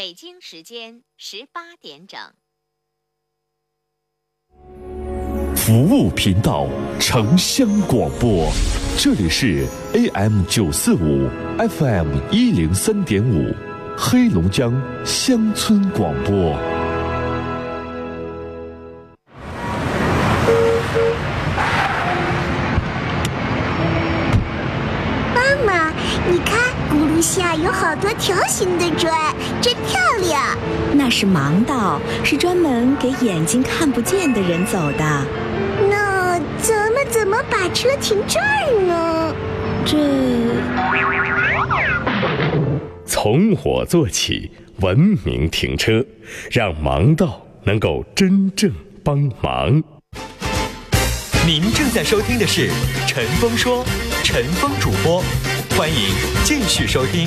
北京时间十八点整。服务频道，城乡广播，这里是 AM 九四五，FM 一零三点五，黑龙江乡村广播。盲道，是专门给眼睛看不见的人走的。那咱们怎么把车停这儿呢？这从我做起，文明停车，让盲道能够真正帮忙。您正在收听的是《陈峰说》，陈峰主播，欢迎继续收听。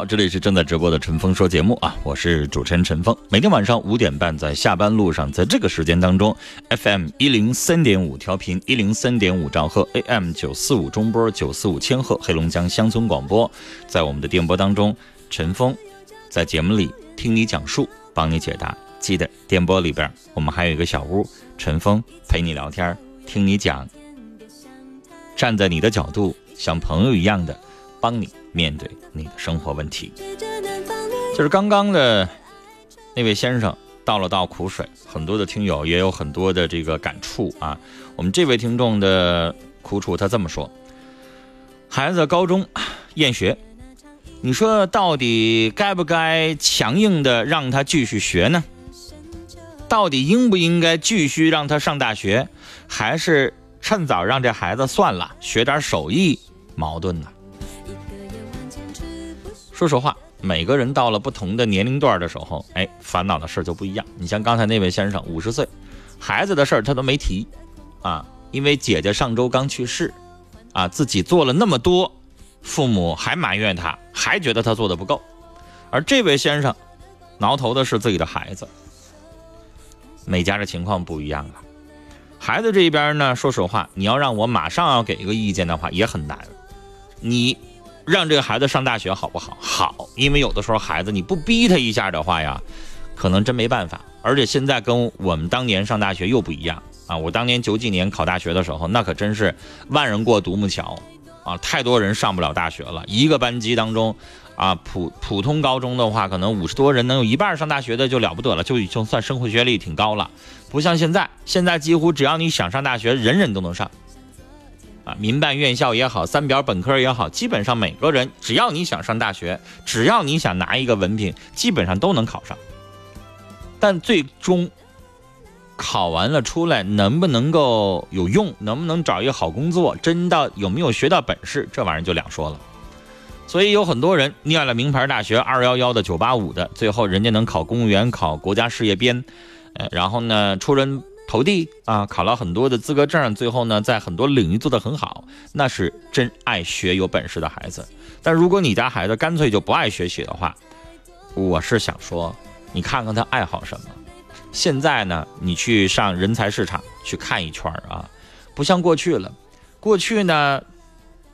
好，这里是正在直播的陈峰说节目啊，我是主持人陈峰。每天晚上五点半，在下班路上，在这个时间当中，FM 一零三点五调频，一零三点五兆赫，AM 九四五中波，九四五千赫，黑龙江乡村广播，在我们的电波当中，陈峰在节目里听你讲述，帮你解答。记得电波里边，我们还有一个小屋，陈峰陪你聊天，听你讲，站在你的角度，像朋友一样的帮你面对你的生活问题。就是刚刚的那位先生倒了倒苦水，很多的听友也有很多的这个感触啊。我们这位听众的苦楚，他这么说：孩子高中厌学，你说到底该不该强硬的让他继续学呢？到底应不应该继续让他上大学，还是趁早让这孩子算了，学点手艺？矛盾呢？说实话，每个人到了不同的年龄段的时候，哎，烦恼的事就不一样。你像刚才那位先生，五十岁，孩子的事儿他都没提，啊，因为姐姐上周刚去世，啊，自己做了那么多，父母还埋怨他，还觉得他做的不够。而这位先生，挠头的是自己的孩子。每家的情况不一样啊。孩子这边呢，说实话，你要让我马上要给一个意见的话，也很难。你让这个孩子上大学好不好？好，因为有的时候孩子你不逼他一下的话呀，可能真没办法。而且现在跟我们当年上大学又不一样啊！我当年九几年考大学的时候，那可真是万人过独木桥啊！太多人上不了大学了，一个班级当中。啊，普普通高中的话，可能五十多人能有一半上大学的就了不得了，就已经算生活学历挺高了。不像现在，现在几乎只要你想上大学，人人都能上。啊，民办院校也好，三表本科也好，基本上每个人只要你想上大学，只要你想拿一个文凭，基本上都能考上。但最终考完了出来，能不能够有用，能不能找一个好工作，真到有没有学到本事，这玩意儿就两说了。所以有很多人念了名牌大学，二幺幺的、九八五的，最后人家能考公务员、考国家事业编，呃，然后呢出人投递啊，考了很多的资格证，最后呢在很多领域做得很好，那是真爱学、有本事的孩子。但如果你家孩子干脆就不爱学习的话，我是想说，你看看他爱好什么。现在呢，你去上人才市场去看一圈啊，不像过去了，过去呢。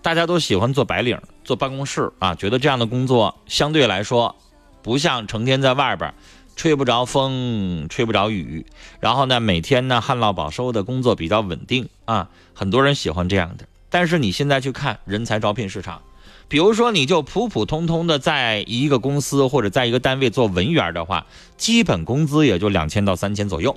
大家都喜欢做白领，做办公室啊，觉得这样的工作相对来说，不像成天在外边，吹不着风，吹不着雨，然后呢，每天呢旱涝保收的工作比较稳定啊，很多人喜欢这样的。但是你现在去看人才招聘市场，比如说你就普普通通的在一个公司或者在一个单位做文员的话，基本工资也就两千到三千左右。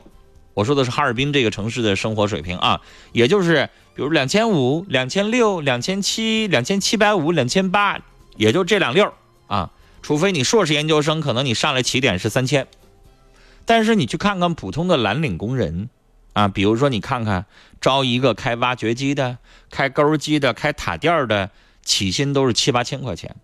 我说的是哈尔滨这个城市的生活水平啊，也就是比如两千五、两千六、两千七、两千七百五、两千八，也就这两溜啊。除非你硕士研究生，可能你上来起点是三千，但是你去看看普通的蓝领工人，啊，比如说你看看招一个开挖掘机的、开钩机的、开塔吊的，起薪都是七八千块钱，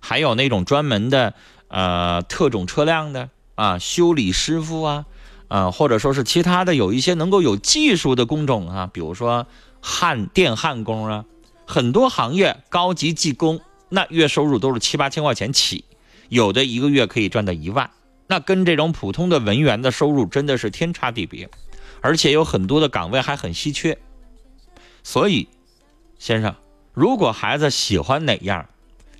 还有那种专门的呃特种车辆的啊修理师傅啊，啊或者说是其他的有一些能够有技术的工种啊，比如说焊电焊工啊，很多行业高级技工那月收入都是七八千块钱起，有的一个月可以赚到一万。那跟这种普通的文员的收入真的是天差地别，而且有很多的岗位还很稀缺。所以，先生，如果孩子喜欢哪样，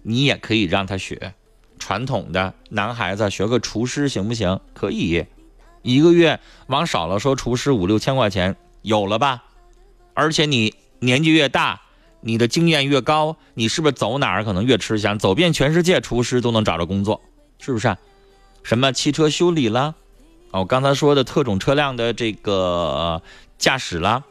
你也可以让他学。传统的男孩子学个厨师行不行？可以，一个月往少了说，厨师五六千块钱有了吧？而且你年纪越大，你的经验越高，你是不是走哪儿可能越吃香？走遍全世界，厨师都能找着工作，是不是？什么汽车修理啦，哦，我刚才说的特种车辆的这个驾驶啦，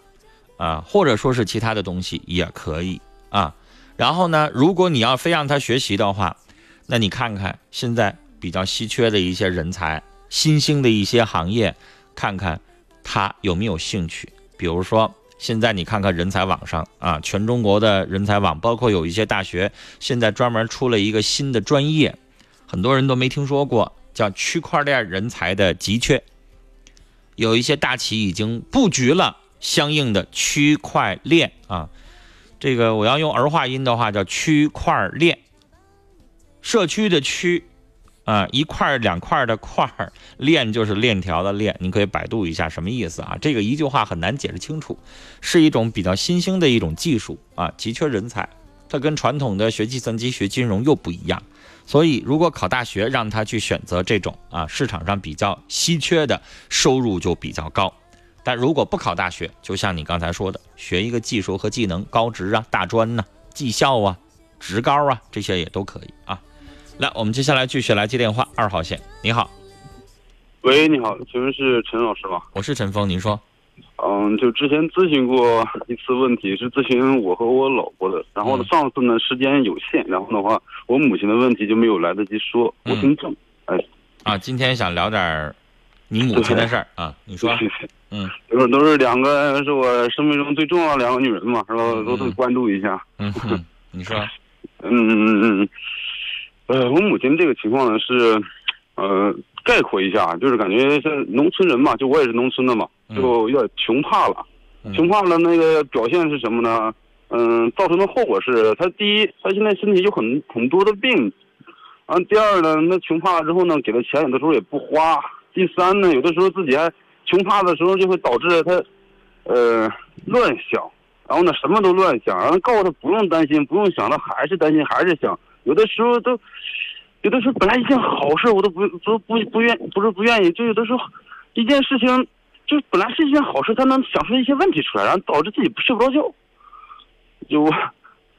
啊，或者说是其他的东西也可以啊。然后呢，如果你要非让他学习的话，那你看看现在比较稀缺的一些人才，新兴的一些行业，看看他有没有兴趣。比如说，现在你看看人才网上啊，全中国的人才网，包括有一些大学现在专门出了一个新的专业，很多人都没听说过。叫区块链人才的急缺，有一些大企已经布局了相应的区块链啊。这个我要用儿化音的话叫区块链，社区的区啊，一块两块的块儿，链就是链条的链。你可以百度一下什么意思啊？这个一句话很难解释清楚，是一种比较新兴的一种技术啊，急缺人才。它跟传统的学计算机、学金融又不一样。所以，如果考大学，让他去选择这种啊市场上比较稀缺的，收入就比较高。但如果不考大学，就像你刚才说的，学一个技术和技能，高职啊、大专呐、技校啊、职高啊，这些也都可以啊。来，我们接下来继续来接电话。二号线，你好。喂，你好，请问是陈老师吗？我是陈峰，您说。嗯，就之前咨询过一次问题，是咨询我和我老婆的。然后呢，上次呢时间有限，然后的话，我母亲的问题就没有来得及说。我姓郑，哎。啊，今天想聊点你母亲的事儿啊，你说。嗯。都是都是两个是我生命中最重要的两个女人嘛，是吧？都得关注一下。嗯。你说。嗯嗯嗯嗯。呃，我母亲这个情况呢是，呃。概括一下，就是感觉像农村人嘛，就我也是农村的嘛，就有点穷怕了。穷怕了，那个表现是什么呢？嗯，造成的后果是他第一，他现在身体有很很多的病。啊，第二呢，那穷怕了之后呢，给他钱有的时候也不花。第三呢，有的时候自己还穷怕的时候，就会导致他，呃，乱想，然后呢，什么都乱想。然后告诉他不用担心，不用想，他还是担心，还是想。有的时候都。有的时候本来一件好事，我都不都不不愿不是不愿意，就有的时候，一件事情就本来是一件好事，他能想出一些问题出来，然后导致自己睡不着觉。就，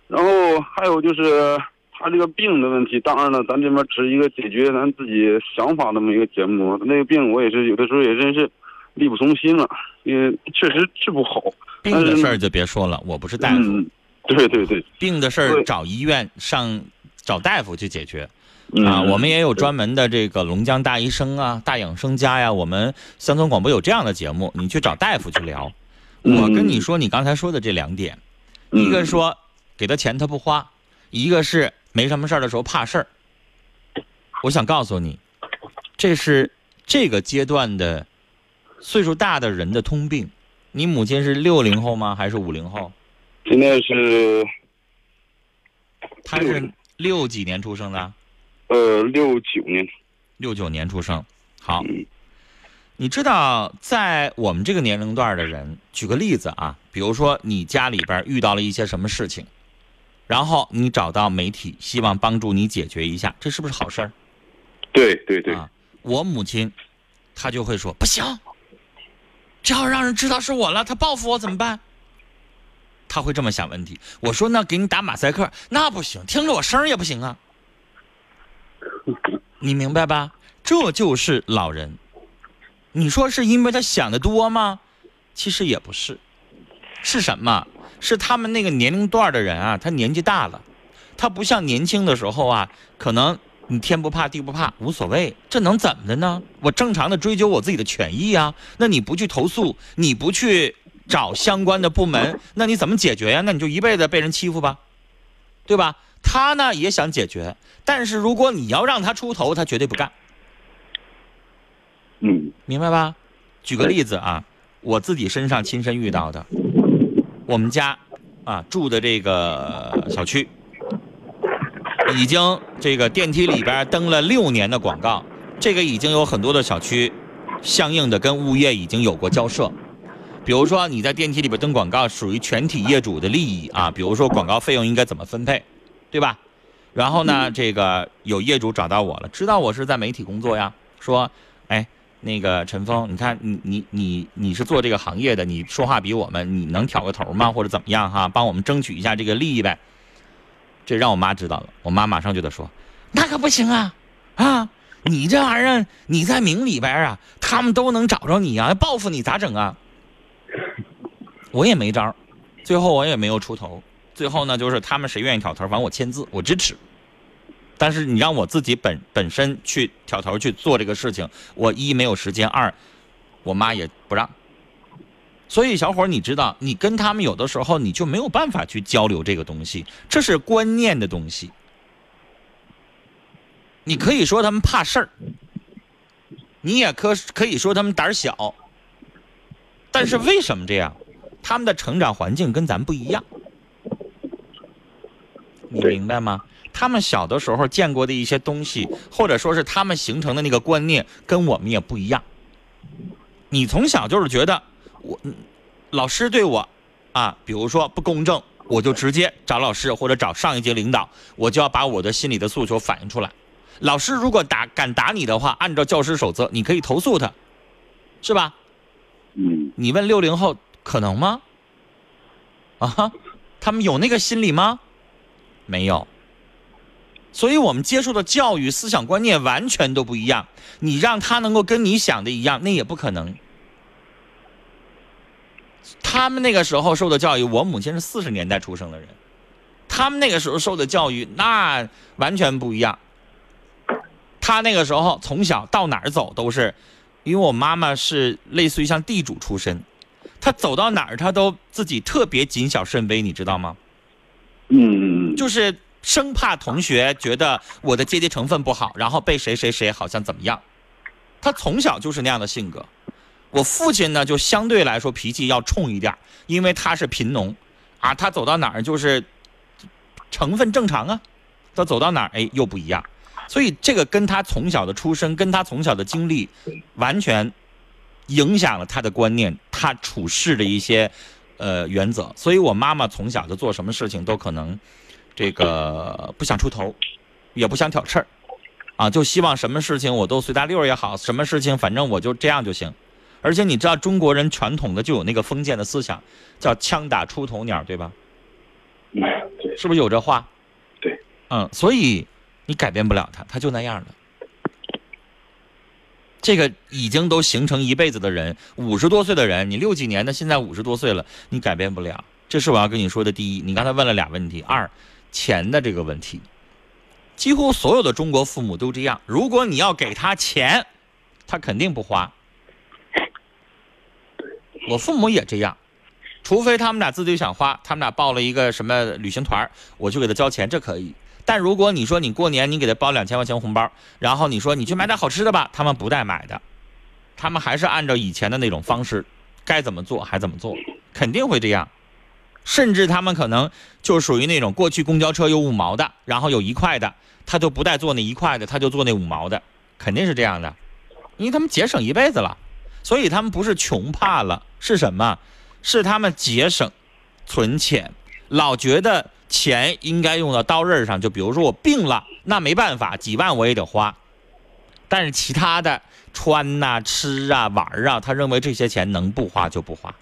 然后还有就是他这个病的问题，当然了，咱这边只是一个解决咱自己想法那么一个节目。那个病我也是有的时候也真是力不从心了，因为确实治不好。病的事儿就别说了，我不是大夫。对对对，病的事儿找医院上找大夫去解决。啊，我们也有专门的这个龙江大医生啊、大养生家呀。我们乡村广播有这样的节目，你去找大夫去聊。我跟你说，你刚才说的这两点，一个说给他钱他不花，一个是没什么事儿的时候怕事儿。我想告诉你，这是这个阶段的岁数大的人的通病。你母亲是六零后吗？还是五零后？现在是，他是六几年出生的？呃，六九年，六九年出生。好，你知道，在我们这个年龄段的人，举个例子啊，比如说你家里边遇到了一些什么事情，然后你找到媒体，希望帮助你解决一下，这是不是好事儿？对对对。我母亲，她就会说不行，这要让人知道是我了，他报复我怎么办？他会这么想问题。我说那给你打马赛克，那不行，听着我声也不行啊。你明白吧？这就是老人。你说是因为他想的多吗？其实也不是，是什么？是他们那个年龄段的人啊，他年纪大了，他不像年轻的时候啊，可能你天不怕地不怕无所谓，这能怎么的呢？我正常的追究我自己的权益啊。那你不去投诉，你不去找相关的部门，那你怎么解决呀？那你就一辈子被人欺负吧，对吧？他呢也想解决，但是如果你要让他出头，他绝对不干，嗯明白吧？举个例子啊，我自己身上亲身遇到的，我们家啊住的这个小区，已经这个电梯里边登了六年的广告，这个已经有很多的小区相应的跟物业已经有过交涉。比如说你在电梯里边登广告，属于全体业主的利益啊，比如说广告费用应该怎么分配，对吧？然后呢，这个有业主找到我了，知道我是在媒体工作呀，说，哎，那个陈峰，你看你你你你是做这个行业的，你说话比我们，你能挑个头吗？或者怎么样哈？帮我们争取一下这个利益呗。这让我妈知道了，我妈马上就得说，那可不行啊，啊，你这玩意儿你在明里边啊，他们都能找着你啊，报复你咋整啊？我也没招，最后我也没有出头。最后呢，就是他们谁愿意挑头，反正我签字，我支持。但是你让我自己本本身去挑头去做这个事情，我一没有时间，二我妈也不让。所以小伙儿，你知道，你跟他们有的时候你就没有办法去交流这个东西，这是观念的东西。你可以说他们怕事儿，你也可可以说他们胆儿小。但是为什么这样？他们的成长环境跟咱不一样，你明白吗？他们小的时候见过的一些东西，或者说是他们形成的那个观念，跟我们也不一样。你从小就是觉得我嗯老师对我啊，比如说不公正，我就直接找老师或者找上一级领导，我就要把我的心里的诉求反映出来。老师如果打敢打你的话，按照教师守则，你可以投诉他，是吧？嗯你问六零后可能吗？啊，他们有那个心理吗？没有。所以我们接受的教育思想观念完全都不一样。你让他能够跟你想的一样，那也不可能。他们那个时候受的教育，我母亲是四十年代出生的人，他们那个时候受的教育那完全不一样。他那个时候从小到哪儿走都是，因为我妈妈是类似于像地主出身，她走到哪儿他都自己特别谨小慎微，你知道吗？嗯嗯就是生怕同学觉得我的阶级成分不好，然后被谁谁谁好像怎么样。他从小就是那样的性格。我父亲呢，就相对来说脾气要冲一点，因为他是贫农，啊，他走到哪儿就是成分正常啊，他走到哪儿哎又不一样，所以这个跟他从小的出身，跟他从小的经历，完全影响了他的观念，他处事的一些呃原则。所以我妈妈从小就做什么事情都可能这个不想出头，也不想挑刺儿，啊，就希望什么事情我都随大溜儿也好，什么事情反正我就这样就行。而且你知道中国人传统的就有那个封建的思想，叫枪打出头鸟，对吧？嗯，对是不是有这话？对，嗯，所以你改变不了他，他就那样的。这个已经都形成一辈子的人，五十多岁的人，你六几年的，现在五十多岁了，你改变不了。这是我要跟你说的第一。你刚才问了俩问题，二，钱的这个问题，几乎所有的中国父母都这样。如果你要给他钱，他肯定不花。我父母也这样，除非他们俩自己想花，他们俩报了一个什么旅行团，我去给他交钱，这可以。但如果你说你过年你给他包两千块钱红包，然后你说你去买点好吃的吧，他们不带买的，他们还是按照以前的那种方式，该怎么做还怎么做，肯定会这样。甚至他们可能就属于那种过去公交车有五毛的，然后有一块的，他就不带坐那一块的，他就坐那五毛的，肯定是这样的，因为他们节省一辈子了，所以他们不是穷怕了，是什么？是他们节省、存钱，老觉得钱应该用到刀刃上。就比如说我病了，那没办法，几万我也得花。但是其他的穿呐、吃啊、玩儿啊，他认为这些钱能不花就不花。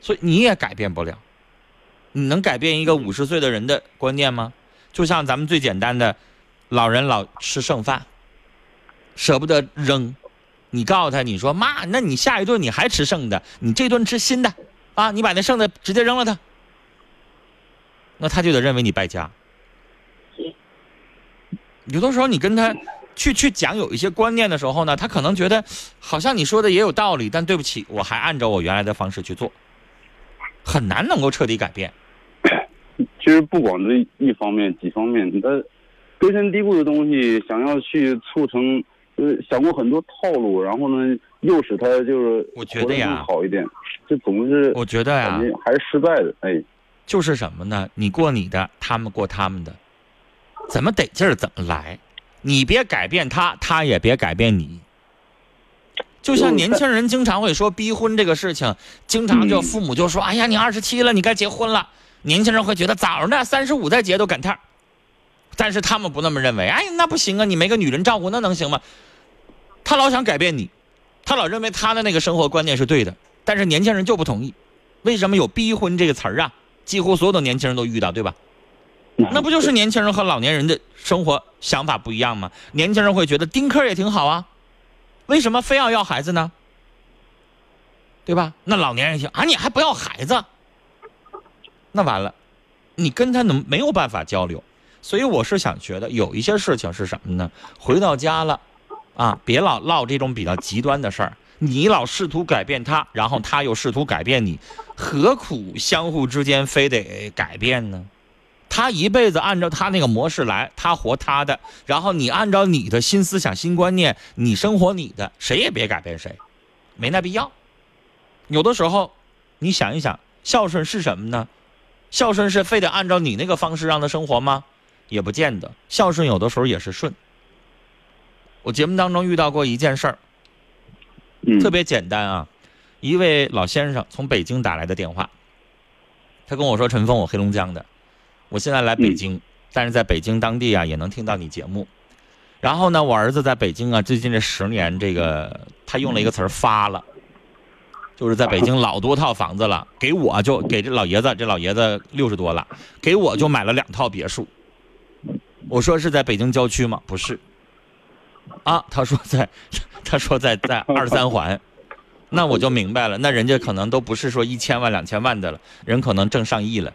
所以你也改变不了。你能改变一个五十岁的人的观念吗？就像咱们最简单的，老人老吃剩饭，舍不得扔。你告诉他，你说妈，那你下一顿你还吃剩的，你这顿吃新的啊，你把那剩的直接扔了它，那他就得认为你败家。有的时候你跟他去去讲有一些观念的时候呢，他可能觉得好像你说的也有道理，但对不起，我还按照我原来的方式去做，很难能够彻底改变。其实不光这一方面、几方面，他根深蒂固的东西，想要去促成，呃，想过很多套路，然后呢，诱使他就是我觉得呀好一点，这总是我觉得呀、还是失败的。哎，就是什么呢？你过你的，他们过他们的，怎么得劲儿怎么来，你别改变他，他也别改变你。就像年轻人经常会说逼婚这个事情，经常就父母就说：“哎呀，你二十七了，你该结婚了。”年轻人会觉得早着呢，三十五再结都赶趟儿。但是他们不那么认为，哎，那不行啊，你没个女人照顾，那能行吗？他老想改变你，他老认为他的那个生活观念是对的，但是年轻人就不同意。为什么有逼婚这个词儿啊？几乎所有的年轻人都遇到，对吧？那不就是年轻人和老年人的生活想法不一样吗？年轻人会觉得丁克也挺好啊，为什么非要要孩子呢？对吧？那老年人想啊，你还不要孩子，那完了，你跟他能没有办法交流。所以我是想觉得有一些事情是什么呢？回到家了，啊，别老唠这种比较极端的事儿。你老试图改变他，然后他又试图改变你，何苦相互之间非得改变呢？他一辈子按照他那个模式来，他活他的，然后你按照你的新思想、新观念，你生活你的，谁也别改变谁，没那必要。有的时候，你想一想，孝顺是什么呢？孝顺是非得按照你那个方式让他生活吗？也不见得。孝顺有的时候也是顺。我节目当中遇到过一件事儿，嗯，特别简单啊，一位老先生从北京打来的电话，他跟我说：“陈峰，我黑龙江的，我现在来北京，但是在北京当地啊也能听到你节目。然后呢，我儿子在北京啊，最近这十年，这个他用了一个词儿发了，就是在北京老多套房子了，给我就给这老爷子，这老爷子六十多了，给我就买了两套别墅。我说是在北京郊区吗？不是。啊，他说在，他说在在 二三环，那我就明白了，那人家可能都不是说一千万两千万的了，人可能挣上亿了。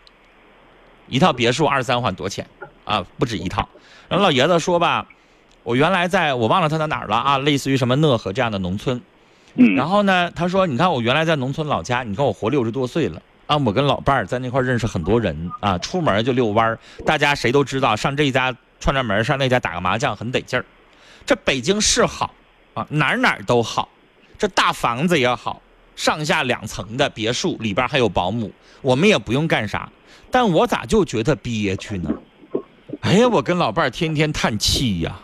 一套别墅二三环多钱啊？不止一套。然后老爷子说吧，我原来在我忘了他在哪儿了啊，类似于什么讷河这样的农村。嗯，然后呢，他说，你看我原来在农村老家，你看我活六十多岁了。啊，我跟老伴儿在那块儿认识很多人啊，出门就遛弯儿，大家谁都知道，上这家串串门，上那家打个麻将很得劲儿。这北京是好啊，哪儿哪儿都好，这大房子也好，上下两层的别墅里边还有保姆，我们也不用干啥。但我咋就觉得憋屈呢？哎呀，我跟老伴儿天天叹气呀，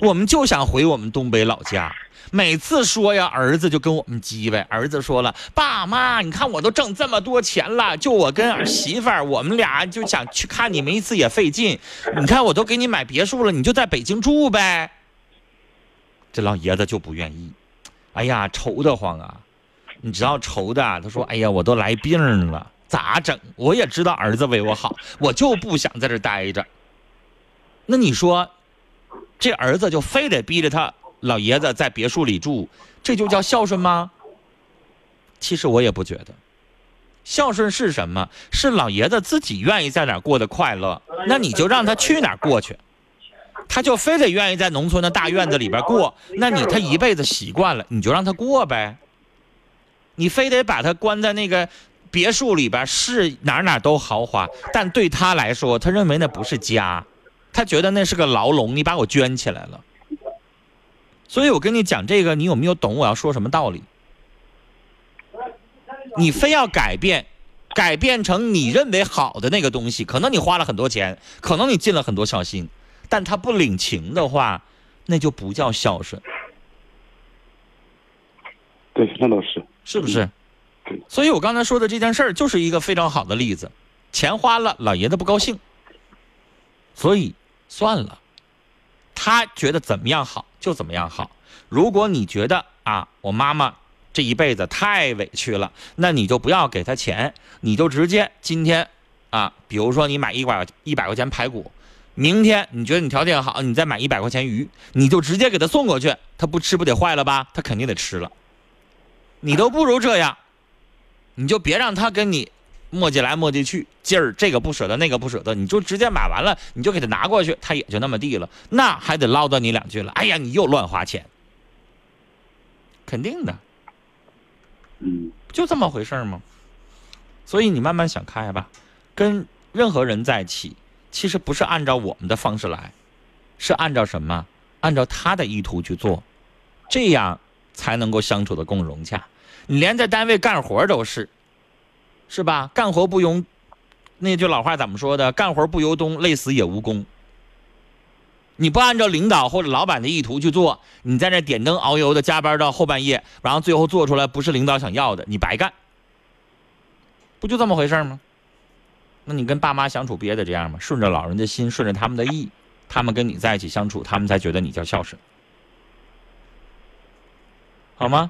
我们就想回我们东北老家。每次说呀，儿子就跟我们叽歪。儿子说了：“爸妈，你看我都挣这么多钱了，就我跟媳妇儿，我们俩就想去看你们一次也费劲。你看我都给你买别墅了，你就在北京住呗。”这老爷子就不愿意，哎呀，愁得慌啊！你知道愁的，他说：“哎呀，我都来病了，咋整？我也知道儿子为我好，我就不想在这待着。”那你说，这儿子就非得逼着他老爷子在别墅里住，这就叫孝顺吗？其实我也不觉得。孝顺是什么？是老爷子自己愿意在哪儿过得快乐，那你就让他去哪儿过去。他就非得愿意在农村的大院子里边过，那你他一辈子习惯了，你就让他过呗。你非得把他关在那个别墅里边，是哪哪都豪华，但对他来说，他认为那不是家，他觉得那是个牢笼，你把我圈起来了。所以我跟你讲这个，你有没有懂我要说什么道理？你非要改变，改变成你认为好的那个东西，可能你花了很多钱，可能你尽了很多孝心，但他不领情的话，那就不叫孝顺，对，那倒是。是不是对？所以我刚才说的这件事儿就是一个非常好的例子，钱花了，老爷子不高兴，所以算了，他觉得怎么样好就怎么样好。如果你觉得啊，我妈妈这一辈子太委屈了，那你就不要给她钱，你就直接今天啊，比如说你买一百一百块钱排骨，明天你觉得你条件好，你再买一百块钱鱼，你就直接给他送过去，他不吃不得坏了吧？他肯定得吃了。你都不如这样，你就别让他跟你磨叽来磨叽去，劲儿这个不舍得，那个不舍得，你就直接买完了，你就给他拿过去，他也就那么地了，那还得唠叨你两句了。哎呀，你又乱花钱，肯定的，嗯就这么回事吗？所以你慢慢想开吧，跟任何人在一起，其实不是按照我们的方式来，是按照什么？按照他的意图去做，这样才能够相处的更融洽。你连在单位干活都是，是吧？干活不用那句老话怎么说的？干活不由东，累死也无功。你不按照领导或者老板的意图去做，你在那点灯熬油的加班到后半夜，然后最后做出来不是领导想要的，你白干。不就这么回事吗？那你跟爸妈相处不也得这样吗？顺着老人的心，顺着他们的意，他们跟你在一起相处，他们才觉得你叫孝顺，好吗？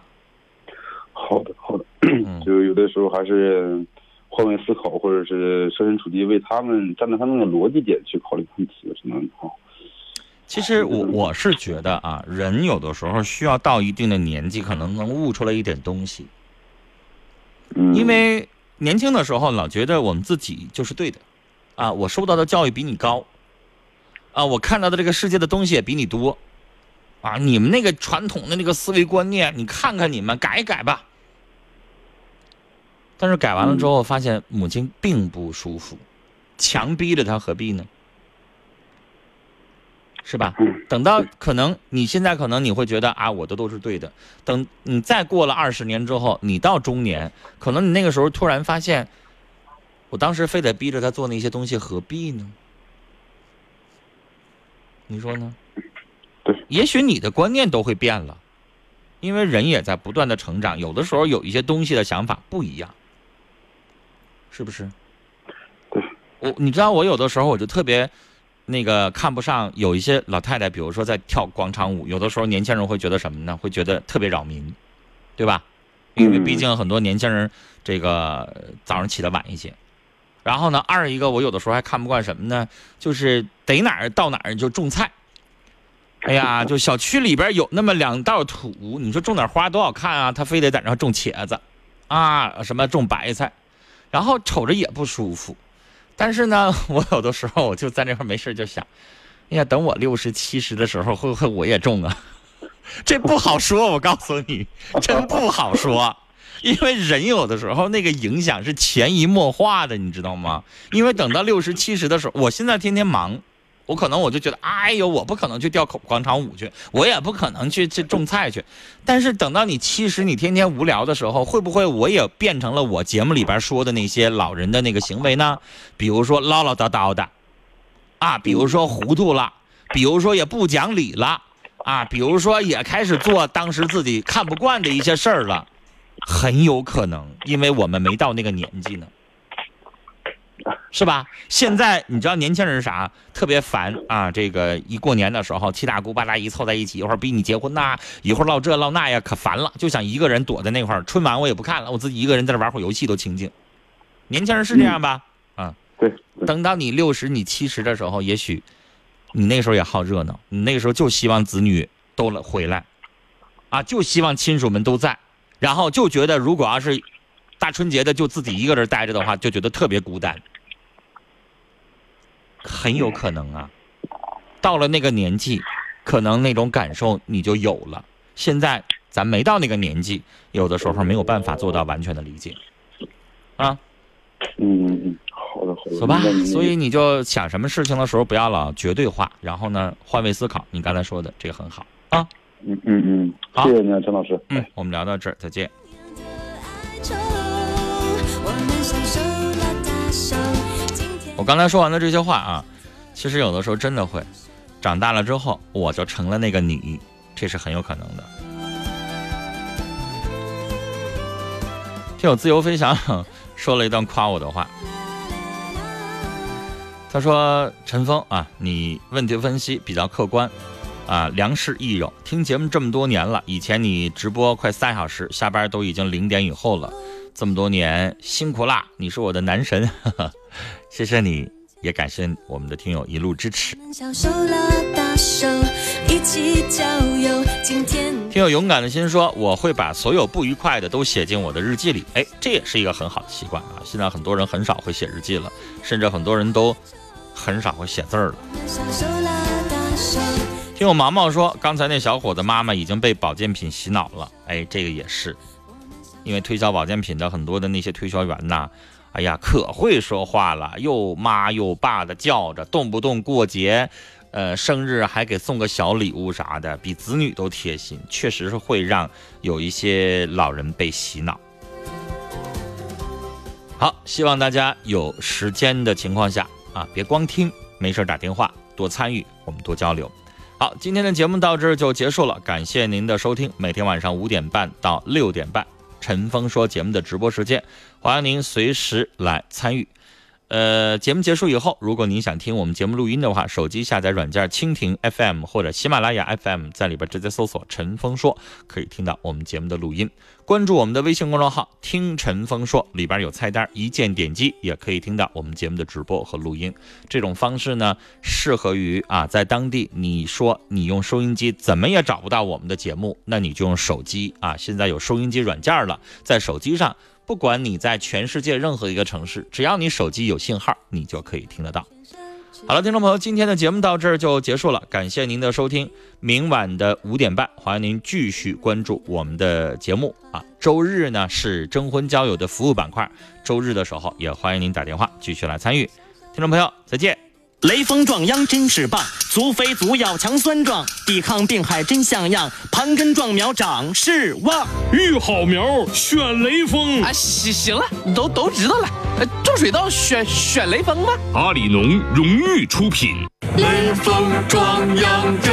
好的好的，嗯 就有的时候还是换位思考，或者是设身处地为他们站在他们的逻辑点去考虑问题，只能好。其实我我是觉得啊，人有的时候需要到一定的年纪，可能能悟出来一点东西，嗯，因为年轻的时候老觉得我们自己就是对的，啊，我受到的教育比你高，啊，我看到的这个世界的东西也比你多，啊，你们那个传统的那个思维观念，你看看你们改一改吧。但是改完了之后，发现母亲并不舒服，强逼着她何必呢？是吧？嗯等到可能你现在可能你会觉得啊，我的都是对的。等你再过了二十年之后，你到中年，可能你那个时候突然发现，我当时非得逼着他做那些东西，何必呢？你说呢？对，也许你的观念都会变了，因为人也在不断的成长，有的时候有一些东西的想法不一样，是不是？对，我你知道，我有的时候我就特别。那个看不上有一些老太太，比如说在跳广场舞，有的时候年轻人会觉得什么呢？会觉得特别扰民，对吧？因为毕竟很多年轻人这个早上起得晚一些。然后呢，二一个我有的时候还看不惯什么呢？就是逮哪儿到哪儿就种菜。哎呀，就小区里边有那么两道土，你说种点花多好看啊！他非得在那儿种茄子，啊，什么种白菜，然后瞅着也不舒服。但是呢，我有的时候我就在那块没事就想，哎呀，等我六十七十的时候，会不会我也中啊？这不好说，我告诉你，真不好说。因为人有的时候那个影响是潜移默化的，你知道吗？因为等到六十七十的时候，我现在天天忙，我可能我就觉得，哎呦，我不可能去跳广场舞去，我也不可能去去种菜去。但是等到你七十，你天天无聊的时候，会不会我也变成了我节目里边说的那些老人的那个行为呢？比如说唠唠叨叨的，啊，比如说糊涂了，比如说也不讲理了，啊，比如说也开始做当时自己看不惯的一些事儿了，很有可能，因为我们没到那个年纪呢。是吧？现在你知道年轻人是啥？特别烦啊！这个一过年的时候，七大姑八大姨凑在一起，一会儿逼你结婚呐、一会儿唠这唠那呀，可烦了。就想一个人躲在那块儿，春晚我也不看了，我自己一个人在这玩会儿游戏都清静。年轻人是这样吧？啊，对，等到你六十、你七十的时候，也许你那时候也好热闹，你那个时候就希望子女都来回来，啊，就希望亲属们都在，然后就觉得如果要是大春节的就自己一个人待着的话，就觉得特别孤单。很有可能啊，到了那个年纪，可能那种感受你就有了。现在咱没到那个年纪，有的时候没有办法做到完全的理解，啊，嗯嗯嗯，好的好的，走吧所以你就想什么事情的时候，不要老绝对化，然后呢，换位思考。你刚才说的这个很好啊。嗯嗯嗯，好谢谢您啊，陈老师。嗯，我们聊到这儿，再见。我刚才说完了这些话啊，其实有的时候真的会，长大了之后我就成了那个你，这是很有可能的。听友自由飞翔说了一段夸我的话，他说：“陈峰啊，你问题分析比较客观，啊，良师益友。听节目这么多年了，以前你直播快三小时，下班都已经零点以后了，这么多年辛苦啦，你是我的男神，呵 呵谢谢你，也感谢我们的听友一路支持。听友勇敢的心说，我会把所有不愉快的都写进我的日记里。哎，这也是一个很好的习惯啊！现在很多人很少会写日记了，甚至很多人都很少会写字儿了。听我毛毛说，刚才那小伙子妈妈已经被保健品洗脑了。哎，这个也是，因为推销保健品的很多的那些推销员呐，哎呀，可会说话了，又妈又爸的叫着，动不动过节，呃，生日还给送个小礼物啥的，比子女都贴心，确实是会让有一些老人被洗脑。好，希望大家有时间的情况下啊，别光听，没事打电话，多参与，我们多交流。好，今天的节目到这儿就结束了，感谢您的收听。每天晚上五点半到六点半，陈峰说节目的直播时间，欢迎您随时来参与。呃，节目结束以后，如果您想听我们节目录音的话，手机下载软件蜻蜓 FM 或者喜马拉雅 FM，在里边直接搜索“陈峰说”，可以听到我们节目的录音。关注我们的微信公众号“听陈峰说”，里边有菜单，一键点击也可以听到我们节目的直播和录音。这种方式呢，适合于啊，在当地你说你用收音机怎么也找不到我们的节目，那你就用手机啊，现在有收音机软件了，在手机上。不管你在全世界任何一个城市，只要你手机有信号，你就可以听得到。好了，听众朋友，今天的节目到这儿就结束了，感谢您的收听。明晚的五点半，欢迎您继续关注我们的节目啊。周日呢是征婚交友的服务板块，周日的时候也欢迎您打电话继续来参与。听众朋友，再见。雷锋壮秧真是棒，足肥足要强酸壮，抵抗病害真像样，盘根壮苗长势旺。育好苗选雷锋，啊，行行了，都都知道了。呃，种水稻选选雷锋吧？阿里农荣誉出品。雷锋壮秧真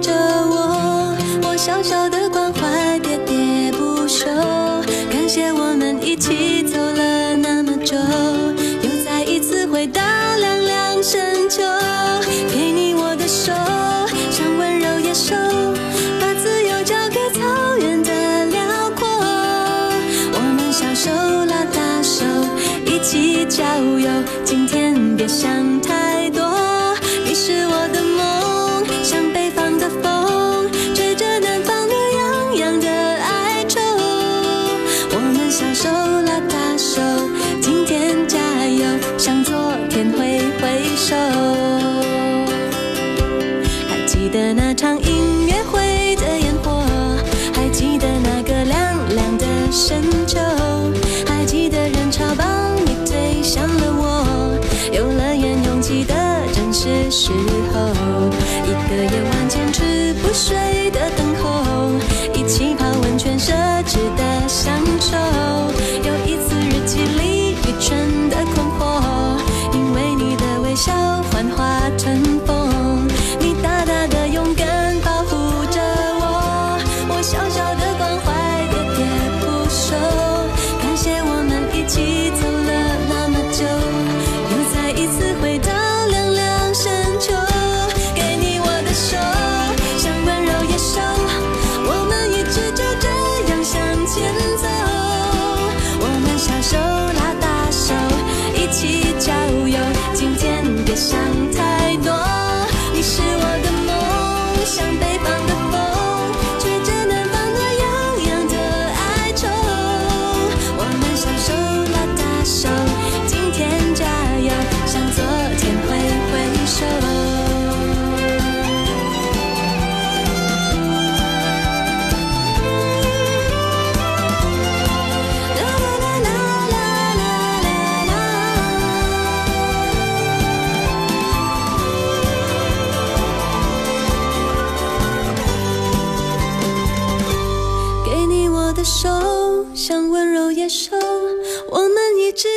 着我，我小小的关怀喋喋不休。感谢我们一起走了那么久，又再一次回到凉凉深秋。给你我的手，像温柔野兽，把自由交给草原的辽阔。我们小手拉大手，一起郊游。今天别想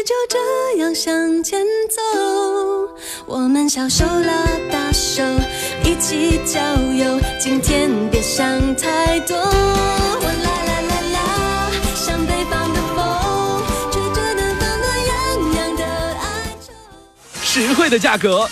就这样向前走。我们小，手拉大手，一起郊游。今天别想太多。我啦啦啦啦，像北方的风，吹着南方暖洋洋的哀愁。实惠的价格，